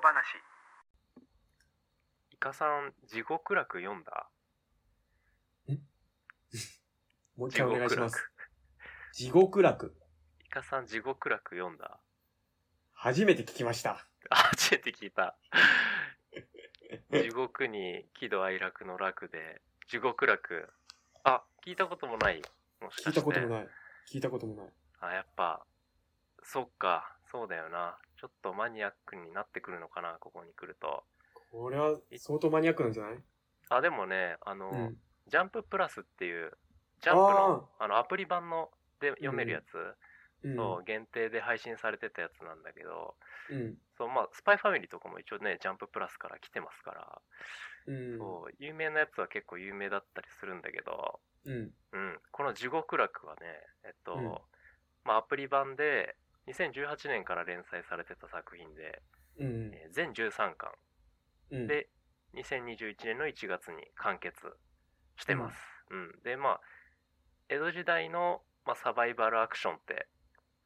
小話イカさん、地獄楽読んだ？もう一回お願いします。楽。地獄楽。イカさん、地獄楽読んだ？初めて聞きました。あ、初めて聞いた。地獄に喜怒哀楽の楽で、地獄楽。あ、聞いたこともないもしかして。聞いたこともない。聞いたこともない。あ、やっぱ、そっか、そうだよな。ちょっとマニアックになってくるのかな、ここに来ると。これは相当マニアックなんじゃない？あ、でもね、あの、うん。ジャンププラスっていう、ジャンプの、あの、アプリ版ので読めるやつ、うん。そう、限定で配信されてたやつなんだけど、うん。そう、まあ、スパイファミリーとかも一応ね、ジャンププラスから来てますから、うん。そう、有名なやつは結構有名だったりするんだけど、うん。うん、この地獄楽はね、えっと、うんまあ、アプリ版で、2018年から連載されてた作品で、うん。えー全13巻うん。で、2021年の1月に完結してます。うん。で、まあ、江戸時代の、まあ、サバイバルアクションって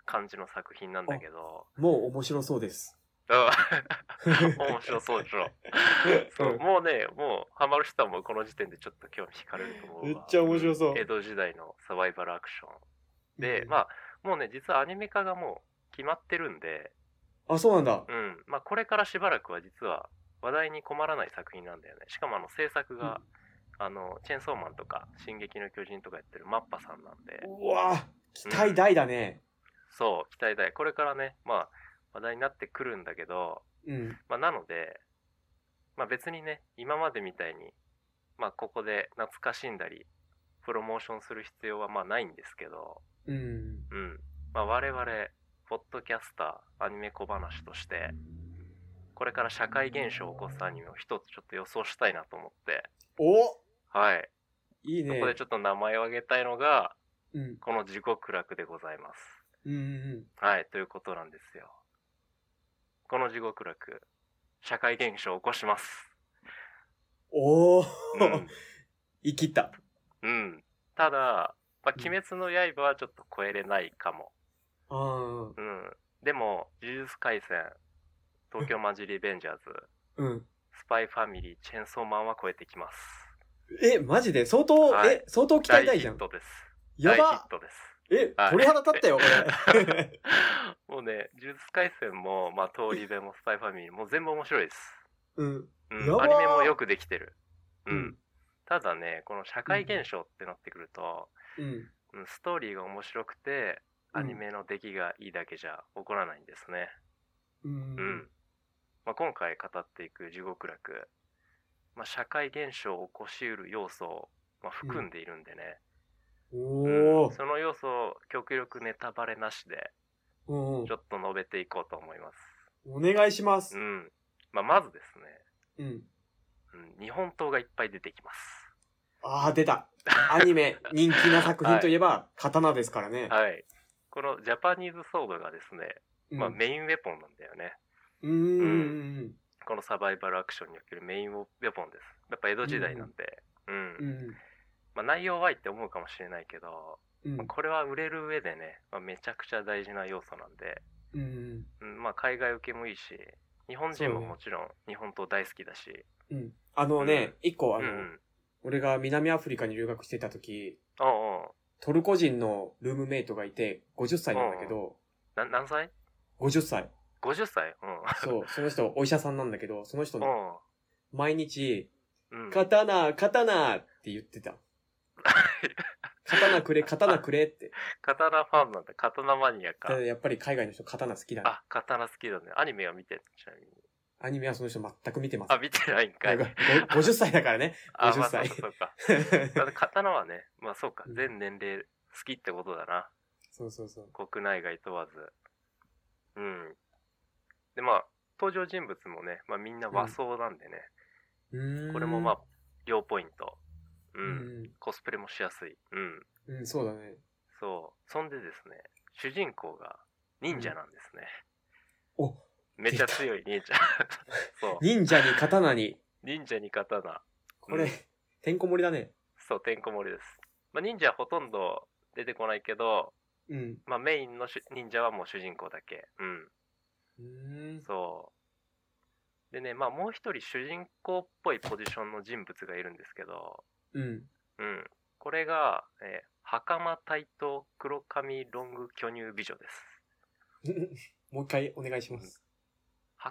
感じの作品なんだけど、もう面白そうです。うん面白そうでしょ。そううんもうね、もうハマる人はもうこの時点でちょっと興味惹かれると思うわ。めっちゃ面白そう江戸時代のサバイバルアクション。で、うんまあ、もうね、実はアニメ化がもう決まってるんで、あ、そうなんだ。うん。まあ、これからしばらくは実は話題に困らない作品なんだよね。しかもあの制作が、あの、チェーンソーマンとか、進撃の巨人とかやってるマッパさんなんで、うわ期待大だね。そう、期待大。これからね、まあ、話題になってくるんだけど、うん。まあ、なので、まあ別にね、今までみたいに、まあここで懐かしんだり、プロモーションする必要はまあないんですけど、うん。うん。まあ我々、ポッドキャスター、アニメ小話として、これから社会現象を起こすアニメを一つちょっと予想したいなと思って、おはい。いいね。そこでちょっと名前を挙げたいのが、うん。この地獄楽でございます。うんうんはい、ということなんですよ。この地獄楽、社会現象を起こします。おお、うん。生きった。うん。ただ、まあ、うん鬼滅の刃はちょっと超えれないかも。うん。でも、呪術廻戦、東京マジリベンジャーズ、うん。スパイファミリー、チェンソーマンは超えてきます。え、マジで？相当、はいえ、相当期待大じゃん。大ヒットです。大ヒやばットです。え、はい鳥肌立ったよ、これ。もうね、呪術廻戦も、まあ、通り部もスパイファミリーも全部面白いです。うん。うん、アニメもよくできてる。ううんん。ただね、この社会現象ってなってくると、うん。うんストーリーが面白くて、うんアニメの出来がいいだけじゃ起こらないんですね。ううんん。まあ、今回語っていく地獄楽、まあ、社会現象を起こしうる要素を、まあ、含んでいるんでね、おうんお。その要素を極力ネタバレなしでうんちょっと述べていこうと思います。お願いしますう。んまあ、まずですね、うん。うん、日本刀がいっぱい出てきます。ああ、出た。アニメ、人気な作品といえば、刀ですからね。はい。このジャパニーズソードがですね、うんまあ、メインウェポンなんだよね。うーん。このサバイバルアクションにおけるメインウェポンです。やっぱ江戸時代なんで。うん。うん。まあ、内容はいって思うかもしれないけど、うんまあ。これは売れる上でね、まあ、めちゃくちゃ大事な要素なんで、うん。うん、まあ海外受けもいいし、日本人ももちろん日本刀大好きだし、うん。あのね、一個、あの、うんうん。俺が南アフリカに留学してた時、おうおうトルコ人のルームメイトがいて、50歳なんだけど、な何歳？50歳。?50 歳そう、その人、お医者さんなんだけど、その人うん。ね、お毎日、ううん。刀、刀って言ってた。刀くれ、刀くれって。刀ファンなんだ。刀マニアか。やっぱり海外の人刀好きだね。あ、刀好きだね。アニメは見てるちなみに。アニメはその人全く見てます。あ、見てないんかい。ご50歳だからね。あ、50まあ、そう歳か、そうか。刀はね、まあそうか、うん全年齢好きってことだな。そうそうそう。国内外問わず。うん。で、まあ、登場人物もね、まあみんな和装なんでね、うーんこれもまあ、両ポイント。う。うんん。コスプレもしやすい。うん。うん、そうだね。そう。そんでですね、主人公が忍者なんですね。お、めっちゃ強い忍者。そう。忍者に刀に。忍者に刀。これ、うんてんこ盛りだね。そう、てんこ盛りです。まあ忍者はほとんど出てこないけど、うん。まあメインの主忍者はもう主人公だけ。うん。うーん。そう。でね、まあもう一人主人公っぽいポジションの人物がいるんですけど、うん。うん。これが、えー、袴対等黒髪ロング巨乳美女です。もう一回お願いします。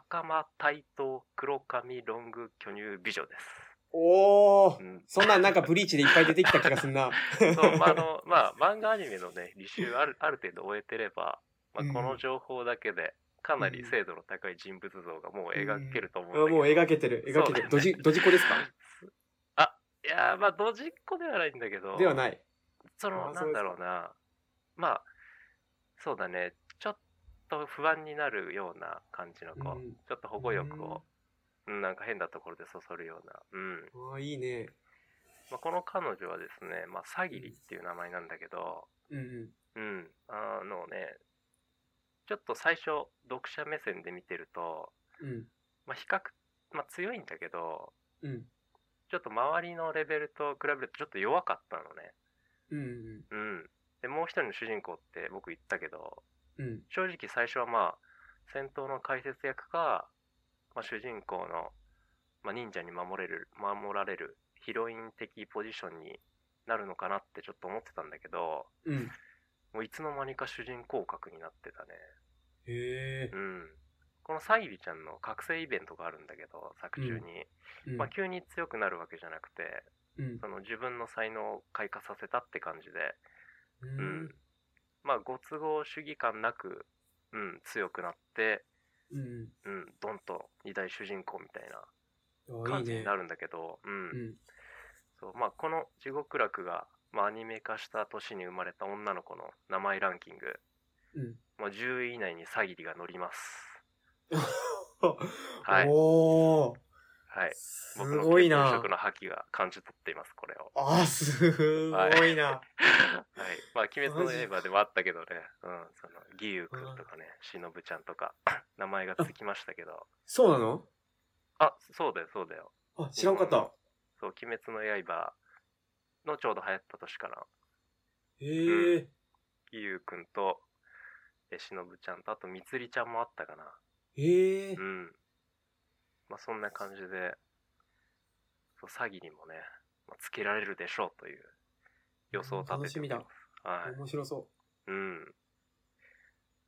袴対等黒髪ロング巨乳美女です。おーうん。そんなんなんかブリーチでいっぱい出てきた気がすんな。そう、まあ、あの、まあ、漫画アニメのね、履修ある、ある程度終えてれば、まあ、うんこの情報だけで、かなり精度の高い人物像がもう描けると思うんだあけど。もう描けてる。描けてる。ドジ、ドジコですか？あ、いやー、まあ、ドジっ子ではないんだけど、ではない。その、あなんだろうな、まあ、そうだね、と不安になるような感じの子、うんちょっと保護欲を、うん、なんか変なところでそそるような、うん。ああ、いいね。まあ、この彼女はですね、まあ、サギリっていう名前なんだけど、うんうん。うん、あのね、ちょっと最初、読者目線で見てると、うん。まあ、比較、まあ、強いんだけど、うん。ちょっと周りのレベルと比べるとちょっと弱かったのね。うん。うん。で、もう一人の主人公って僕言ったけど、うん。正直最初はまあ、戦闘の解説役か、まあ、主人公の、まあ、忍者に守れる、守られるヒロイン的ポジションになるのかなってちょっと思ってたんだけど、うん。もういつの間にか主人公格になってたね。へえう。ん。このサギリちゃんの覚醒イベントがあるんだけど、作中に。うんまあ、急に強くなるわけじゃなくて、うん。その自分の才能を開花させたって感じで、ううんん。まあ、ご都合主義感なく、うん、強くなって、うん。うん、ドンと二大主人公みたいな感じにな。るんだけど、うん、うん。そう、まあ、この地獄楽が、まあ、アニメ化した年に生まれた女の子の名前ランキング、うん。まあ、10位以内にサギリが乗ります。は いおー。はい。すごいな血統色。の覇気が感じ取っています、これを。あー、すごいな。はい。まあ、鬼滅の刃でもあったけどね、うん、その、義勇くんとかね、しのぶちゃんとか、名前がつきましたけど、そうなの？あ、そうだよ、そうだよ。あ、知らんかった。そう、鬼滅の刃のちょうど流行った年かな。へえ。義勇くんと、えしのぶちゃんと、あと、みつりちゃんもあったかな。へえう。ん。まあ、そんな感じで、そう、詐欺にもね、まあ、つけられるでしょうという予想を立ててます。楽しみだはい。面白そうん。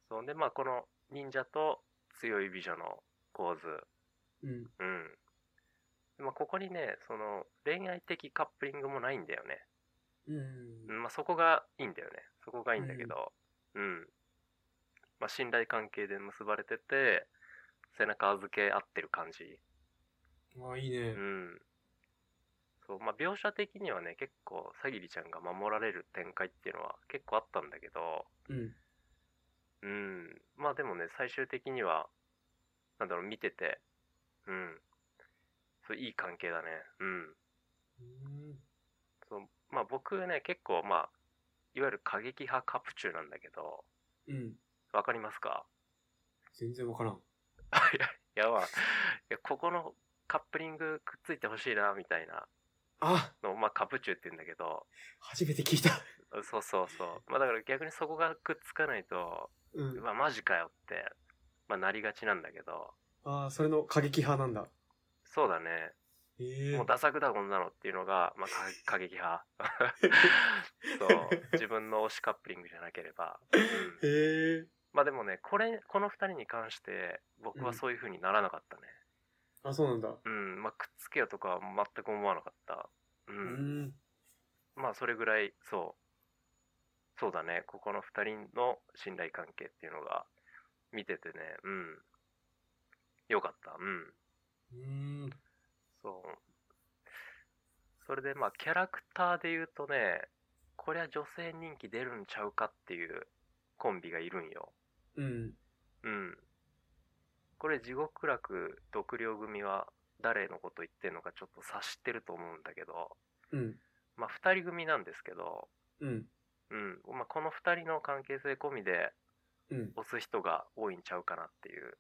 そうで、まあ、この忍者と強い美女の構図。う。うん。うん。でまあ、ここにね、その、恋愛的カップリングもないんだよね。うんう。んまあ、そこがいいんだよね。そこがいいんだけど、うん。まあ、信頼関係で結ばれてて、背中預け合ってる感じ。あ、いいうね。ん。そう、まあ、描写的にはね、結構、さぎりちゃんが守られる展開っていうのは結構あったんだけど、うん。うん。まあでもね、最終的には、なんだろう、見てて、うん。そう、いい関係だね。うん。うんそう、まあ僕ね、結構、まあ、いわゆる過激派カプチューなんだけど、うん。わかりますか？全然わからん。い や、いやまあ、いや、ここのカップリングくっついてほしいな、みたいなあ、のを、まあカプチューって言うんだけど、初めて聞いた。そうそうそう。まあだから逆にそこがくっつかないと、うん。まあマジかよって、まあなりがちなんだけど、ああ、それの過激派なんだ。そうだね。ええもうダサくだこんなのっていうのが、まあ、か 過激派。そう。自分の推しカップリングじゃなければ。うん、へえ。まあでもね、これ、この二人に関して、僕はそういう風にならなかったね。あ、そうなんだ。うん。まあ、くっつけようとかは全く思わなかった。う。うんん。まあ、それぐらい、そう。そうだね。ここの二人の信頼関係っていうのが、見ててね、うん。よかった。うん。うん。そう。それでまあキャラクターで言うとね、こりゃ女性人気出るんちゃうかっていうコンビがいるんよ。うん。うん。これ地獄楽独寮組は誰のこと言ってんのかちょっと察してると思うんだけど、うん。まあ二人組なんですけど、うん。うん。まあこの二人の関係性込みでうん。押す人が多いんちゃうかなっていう。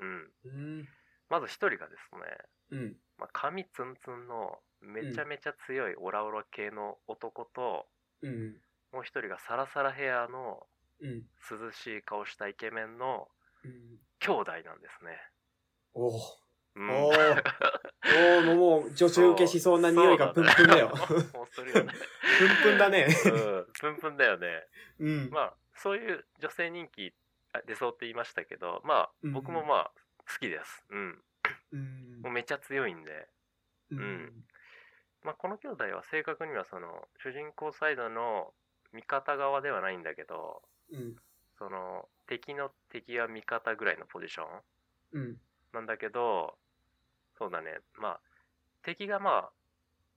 うん。うん。まず一人がですね、うん。まあ、髪ツンツンのめちゃめちゃ強いオラオラ系の男と、うん。もう一人がサラサラヘアのうん。涼しい顔したイケメンのうん。兄弟なんですね。おお。うんおー。おー、もうもう、女子受けしそうな匂いがプンプンだよ。プンプンだね。うん、プンプンだよね。うん。まあ、そういう女性人気あ出そうって言いましたけど、まあ、うん僕もまあ、好きです。うん。うんもうめっちゃ強いんで。うんんまあ、この兄弟は正確にはその、主人公サイドの味方側ではないんだけど、うん。その、敵の敵は味方ぐらいのポジションうん。なんだけど、そうだね、まあ、敵がまあ、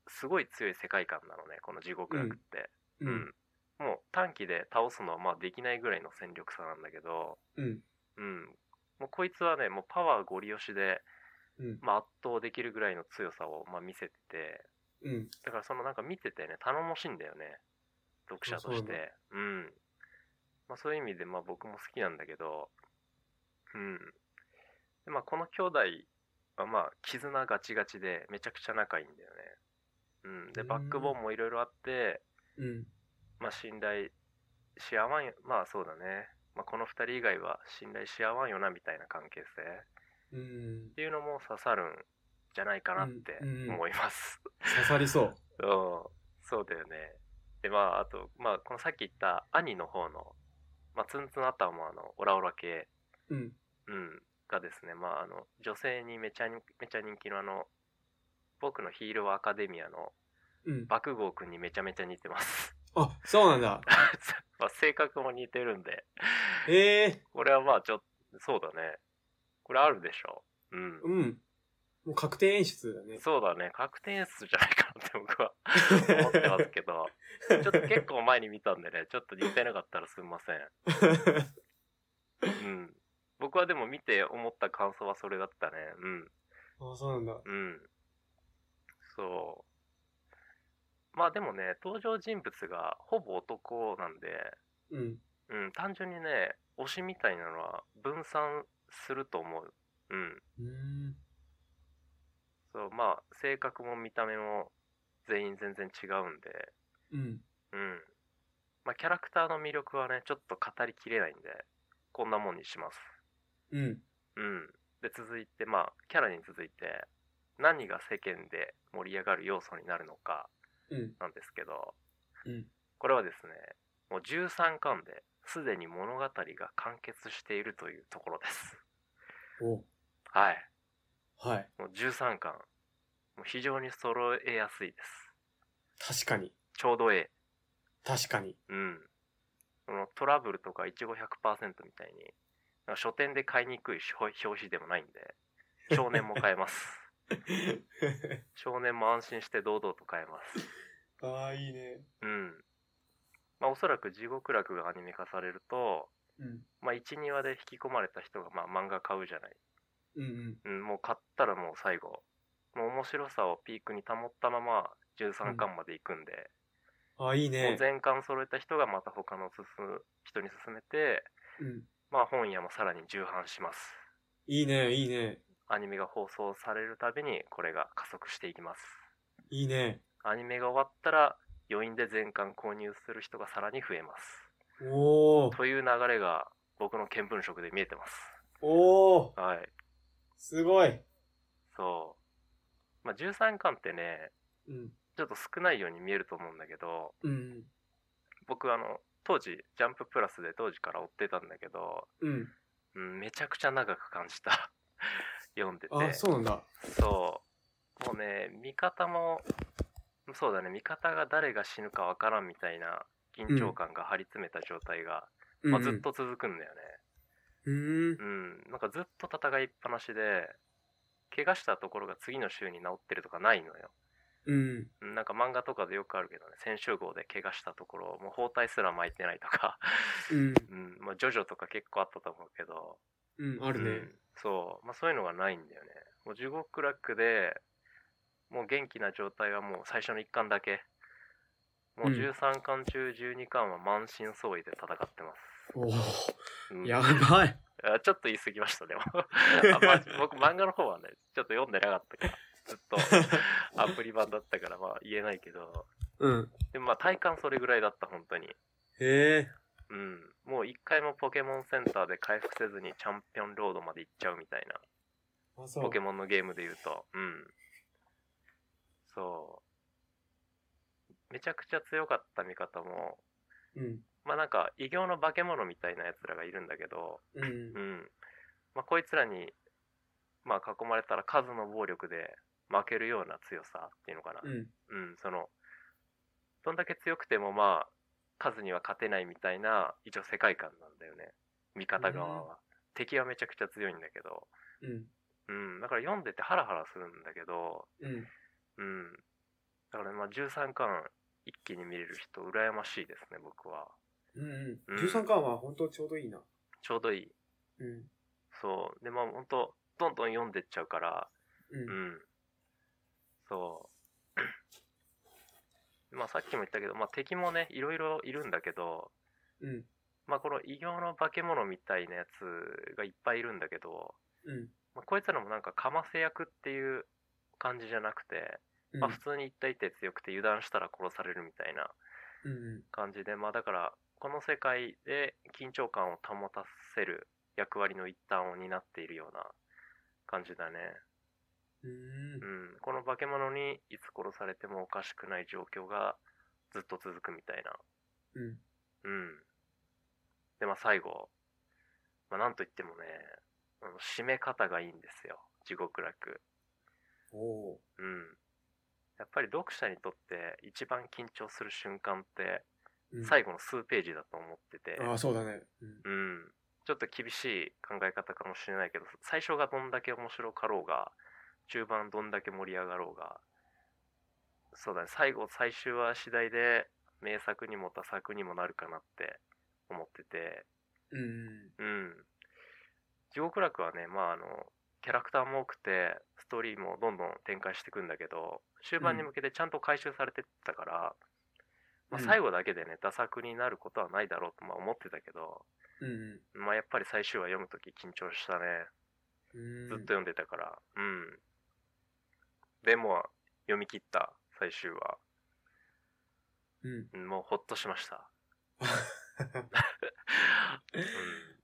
すごい強い世界観なのね、この地獄楽って。う。うんん。もう短期で倒すのはまあできないぐらいの戦力差なんだけど、うん。うん。もうこいつはね、もうパワーゴリ押しで、うん。まあ、圧倒できるぐらいの強さをまあ見せてて、うん。だからそのなんか見ててね、頼もしいんだよね。読者として。うん。まあそういう意味でまあ僕も好きなんだけど、うん。でまあこの兄弟はまあ絆ガチガチでめちゃくちゃ仲いいんだよね。うん。で、うんバックボーンもいろいろあって、うん。まあ信頼し合わんよ、まあそうだね。まあこの二人以外は信頼し合わんよなみたいな関係性っうん。ていうのも刺さるんじゃないかなってうんうん思います。刺さりそう。うん、そうだよね。で、まあ、あと、まあ、このさっき言った兄の方の、まあ、ツンツン頭もあの、オラオラ系、うん。うん、がですね、まあ、あの、女性にめちゃに、めちゃ人気のあの、僕のヒーローアカデミアのうん。爆豪くんにめちゃめちゃ似てます。あ、そうなんだ。まあ、性格も似てるんで、ええこれはまあ、ちょっと、そうだね。これあるでしょ。うん。うん。もう確定演出だね。そうだね。確定演出じゃないかなって僕は思ってますけど、ちょっと結構前に見たんでね、ちょっと似てなかったらすみません。うん。僕はでも見て思った感想はそれだったね。うん。あ、そうなんだ。うん。そう。まあでもね、登場人物がほぼ男なんで、うん。うん、単純にね、推しみたいなのは分散すると思う。うん。うん。そう、まあ、性格も見た目も全員全然違うんで、うん。うん。まあ、キャラクターの魅力はね、ちょっと語りきれないんで、こんなもんにします。うん。うん。で、続いて、まあ、キャラに続いて、何が世間で盛り上がる要素になるのか、うん。なんですけど、うん。これはですね、もう13巻で、すでに物語が完結しているというところです。おはい。はい。もう13巻。もう非常に揃えやすいです。確かに。ちょうどええ。確かに。うん。そのトラブルとかいちご100%みたいに、なんか書店で買いにくい表表紙でもないんで、少年も買えます。少年も安心して堂々と買えます。ああ、いいね。うん。まあおそらく地獄楽がアニメ化されると、うん。まあ1、2話で引き込まれた人がまあ漫画買うじゃない。うんうん、もう買ったらもう最後、もう面白さをピークに保ったまま13巻まで行くんで、うん。ああ、いいね。全巻揃えた人がまた他の進む人に勧めて、うん。まあ本屋もさらに重版します。いいね、いいね。アニメが放送されるたびにこれが加速していきます。いいね。アニメが終わったら余韻で全巻購入する人がさらに増えます。おー。という流れが僕の見聞色で見えてます。おー。はい。すごい。そう。まあ13巻ってね、うん。ちょっと少ないように見えると思うんだけど、うん。僕あの、当時、ジャンププラスで当時から追ってたんだけど、うん。うん、めちゃくちゃ長く感じた。読んでて。あ、そうなんだ。そう。もうね、味方も、そうだね、味方が誰が死ぬかわからんみたいな緊張感が張り詰めた状態が、うん、まあ、ずっ。と続くんだよね。うーん。うん、なんかずっと戦いっぱなしで、怪我したところが次の週に治ってるとかないのよ。うん。うんなんか漫画とかでよくあるけどね、先週号で怪我したところ、もう包帯すら巻いてないとか、うん。うん、まあ、ジョジョとか結構あったと思うけど、うん。あるね。うんそう、まあ、そういうのがないんだよね。もう地獄楽で、もう元気な状態はもう最初の1巻だけ。もううん13巻中12巻は満身創痍で戦ってます。おー。うんやばい。あちょっと言い過ぎました、でも。あまじ僕漫画の方はね、ちょっと読んでなかったから、ずっと アプリ版だったからまあ言えないけど、うん。でもまあ体感それぐらいだった、本当に。へえ。うん。もう一回もポケモンセンターで回復せずにチャンピオンロードまで行っちゃうみたいな。ポケモンのゲームで言うと。うん。そう。めちゃくちゃ強かった味方も、うん。まあなんか異形の化け物みたいなやつらがいるんだけど、うん。うん。まあこいつらに、まあ囲まれたら数の暴力で負けるような強さっていうのかな。うん。うん、その、どんだけ強くてもまあ、数には勝てないみたいな、一応世界観なんだよね。味方側は。敵はめちゃくちゃ強いんだけど、うん。うん、だから読んでてハラハラするんだけど、うん。うん。だからまあ13巻一気に見れる人、羨ましいですね、僕は。うん。ううんん。13巻は本当ちょうどいいな。ちょうどいい。うん。そう。で、まあ本当どんどん読んでっちゃうから、う。うんん。そう。まあさっきも言ったけど、まあ敵もね、いろいろいるんだけど、うん。まあこの異形の化け物みたいなやつがいっぱいいるんだけど、うん。まあ、こいつらもなんかかませ役っていう感じじゃなくて、うん。まあ普通に一対一で強くて油断したら殺されるみたいなうん。感じで、まあだから、この世界で緊張感を保たせる役割の一端を担っているような感じだね。うん。うん。この化け物にいつ殺されてもおかしくない状況がずっと続くみたいな。うん。うん。で、まあ最後、まあなんといってもね、あの締め方がいいんですよ。地獄楽。おー。うん。やっぱり読者にとって一番緊張する瞬間ってうん最後の数ページだと思ってて、ああ、そうだね。うん。うん。ちょっと厳しい考え方かもしれないけど、最初がどんだけ面白かろうが、中盤どんだけ盛り上がろうが、そうだね、最後、最終は次第で名作にも多作にもなるかなって思ってて、うん。うん。地獄楽はね、まああの、キャラクターも多くて、ストーリーもどんどん展開していくんだけど、終盤に向けてちゃんと回収されてったから、まあ、うん最後だけでね、打作になることはないだろうとまあ思ってたけど、うん。まあやっぱり最終話読むとき緊張したね。うん。ずっと読んでたから。うん。でも、読み切った最終話。うん。うんもうほっとしました。うん。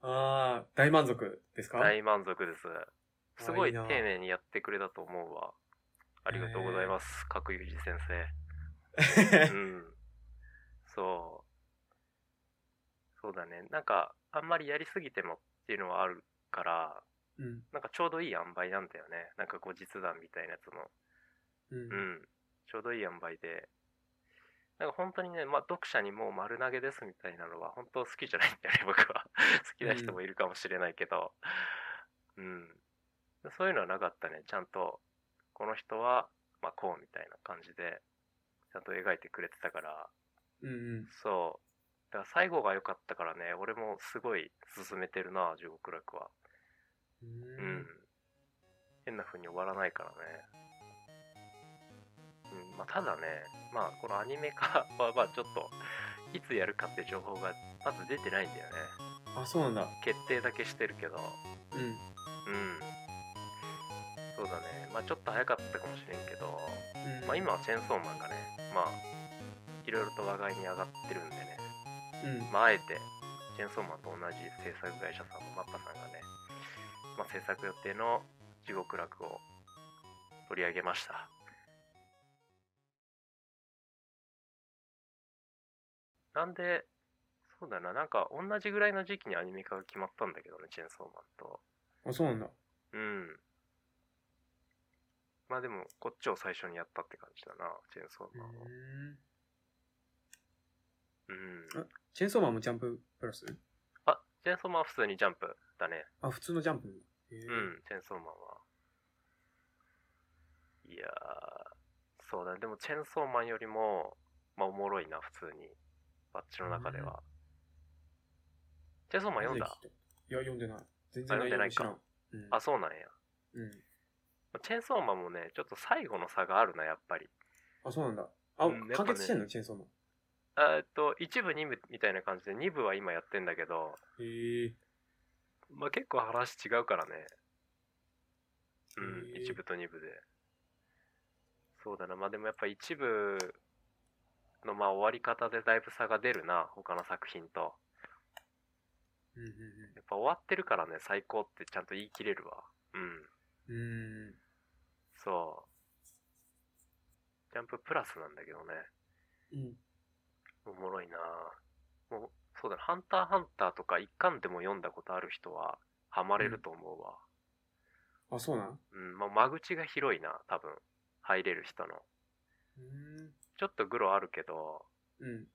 ああ、大満足ですか？大満足です。すごい丁寧にやってくれたと思うわ。ありがとうございます。角裕二先生。うん。そう。そうだね。なんか、あんまりやりすぎてもっていうのはあるから、うん。なんかちょうどいい塩梅なんだよね。なんか後日談みたいなやつの。うん。うん。ちょうどいい塩梅で。なんか本当にね、まあ読者にもう丸投げですみたいなのは本当好きじゃないんだよね、僕は。好きな人もいるかもしれないけど。うん。そういうのはなかったね。ちゃんと、この人は、まあこうみたいな感じで、ちゃんと描いてくれてたから、うん。うん。そう。だから最後が良かったからね、俺もすごい進めてるな、地獄楽は。ううんん。変な風に終わらないからね。うん、まあただね、まあこのアニメ化 はまあちょっと、いつやるかって情報がまず出てないんだよね。あ、そうなんだ。決定だけしてるけど。うん。うん。そうだね。まあちょっと早かったかもしれんけど、うん。まあ今はチェーンソーマンがね、まあ、いろいろと話題に上がってるんでね。うん。まあ、あえて、チェーンソーマンと同じ制作会社さんのマッパさんがね、まあ、制作予定の地獄楽を取り上げました。なんで、そうだな、なんか同じぐらいの時期にアニメ化が決まったんだけどね、チェーンソーマンと。あ、そうなんだ。うん。まあでも、こっちを最初にやったって感じだな、チェーンソーマンは。うん。あチェーンソーマンもジャンププラス？あ、チェーンソーマンは普通にジャンプだね。あ、普通のジャンプうん、チェーンソーマンは。いやー、そうだね。でもチェーンソーマンよりも、まあおもろいな、普通に。バッチの中では。チェーンソーマン読んだ？いや、読んでない。全然あ読んでないかん。うん。あ、そうなんや。うん。チェーンソーマンもね、ちょっと最後の差があるな、やっぱり。あ、そうなんだ。あ、うん完結してんの？チェーンソーマン。えーっと、1部、2部みたいな感じで、2部は今やってんだけど、へえ。まあ結構話違うからね。うん、へー1部と2部で。そうだな、まあでもやっぱ1部のまあ終わり方でだいぶ差が出るな、他の作品と。うんうんやっぱ終わってるからね、最高ってちゃんと言い切れるわ。うん。うん。そう。ジャンププラスなんだけどね。うん。おもろいなもう、そうだね。ハンターハンターとか一巻でも読んだことある人は、ハマれると思うわ。あ、そうなん？うん、まあ、間口が広いな、多分。入れる人の。うん。ちょっとグロあるけど、うん。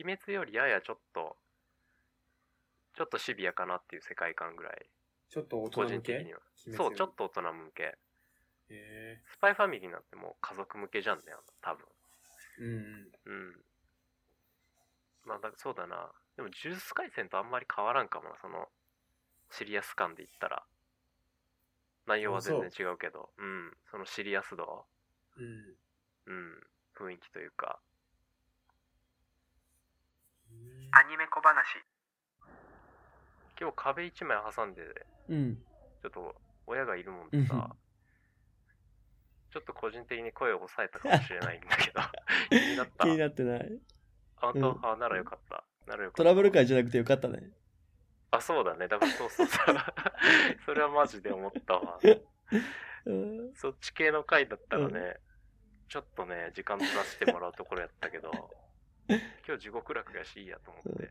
鬼滅よりややちょっと、ちょっとシビアかなっていう世界観ぐらい。ちょっと大個人向け？人的には。そう、ちょっと大人向け。へえスパイファミリーなんてもう家族向けじゃんね、多分。うんうん。うん。まあだ、そうだな。でも、呪術廻戦とあんまり変わらんかもな、その、シリアス感で言ったら。内容は全然違うけど、うん。そのシリアス度、うん。うん。雰囲気というか。アニメ小話今日壁一枚挟んで、うん。ちょっと親がいるもんでうんさ、ちょっと個人的に声を抑えたかもしれないんだけど、気になった？気になってない。あ、うんあ、ならよかった。ならよかった。トラブル会じゃなくてよかったね。あ、そうだね。だからそうそうそう。それはマジで思ったわ。うん。そっち系の回だったらね、ちょっとね、時間取らせてもらうところやったけど、今日地獄楽やしいいやと思って。